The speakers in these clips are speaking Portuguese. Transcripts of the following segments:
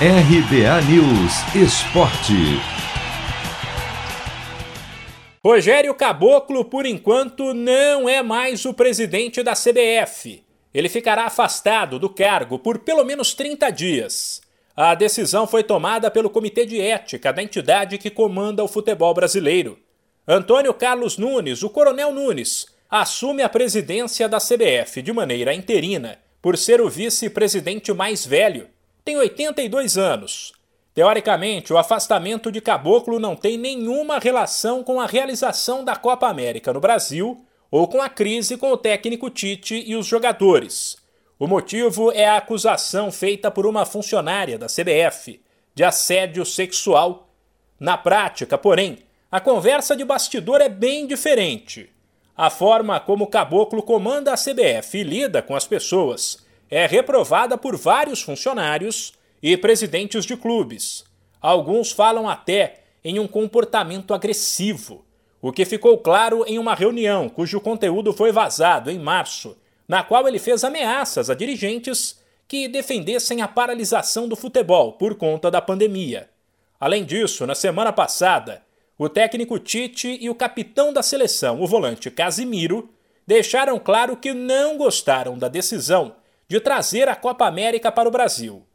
RBA News Esporte. Rogério Caboclo, por enquanto, não é mais o presidente da CBF. Ele ficará afastado do cargo por pelo menos 30 dias. A decisão foi tomada pelo Comitê de Ética da entidade que comanda o futebol brasileiro. Antônio Carlos Nunes, o Coronel Nunes, assume a presidência da CBF de maneira interina, por ser o vice-presidente mais velho tem 82 anos. Teoricamente, o afastamento de Caboclo não tem nenhuma relação com a realização da Copa América no Brasil ou com a crise com o técnico Tite e os jogadores. O motivo é a acusação feita por uma funcionária da CBF de assédio sexual. Na prática, porém, a conversa de bastidor é bem diferente. A forma como Caboclo comanda a CBF e lida com as pessoas é reprovada por vários funcionários e presidentes de clubes. Alguns falam até em um comportamento agressivo, o que ficou claro em uma reunião cujo conteúdo foi vazado em março, na qual ele fez ameaças a dirigentes que defendessem a paralisação do futebol por conta da pandemia. Além disso, na semana passada, o técnico Tite e o capitão da seleção, o volante Casimiro, deixaram claro que não gostaram da decisão de trazer a Copa América para o Brasil.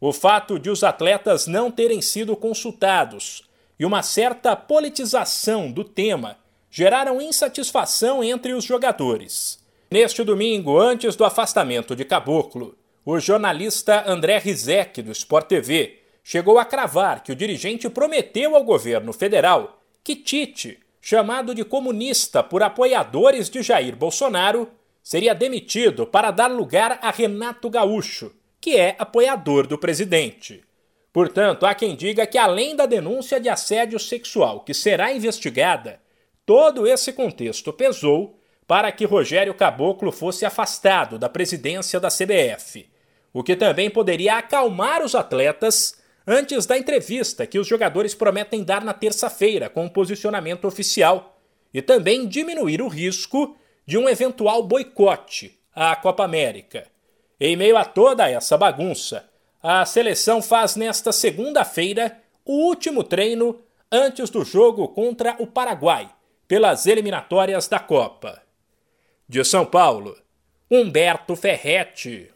O fato de os atletas não terem sido consultados e uma certa politização do tema geraram insatisfação entre os jogadores. Neste domingo, antes do afastamento de Caboclo, o jornalista André Rizek, do Sport TV, chegou a cravar que o dirigente prometeu ao governo federal que Tite, chamado de comunista por apoiadores de Jair Bolsonaro, seria demitido para dar lugar a Renato Gaúcho, que é apoiador do presidente. Portanto, há quem diga que, além da denúncia de assédio sexual que será investigada, todo esse contexto pesou para que Rogério Caboclo fosse afastado da presidência da CBF, o que também poderia acalmar os atletas antes da entrevista que os jogadores prometem dar na terça-feira com o um posicionamento oficial, e também diminuir o risco de um eventual boicote à Copa América. Em meio a toda essa bagunça, a seleção faz nesta segunda-feira o último treino antes do jogo contra o Paraguai, pelas eliminatórias da Copa. De São Paulo, Humberto Ferretti.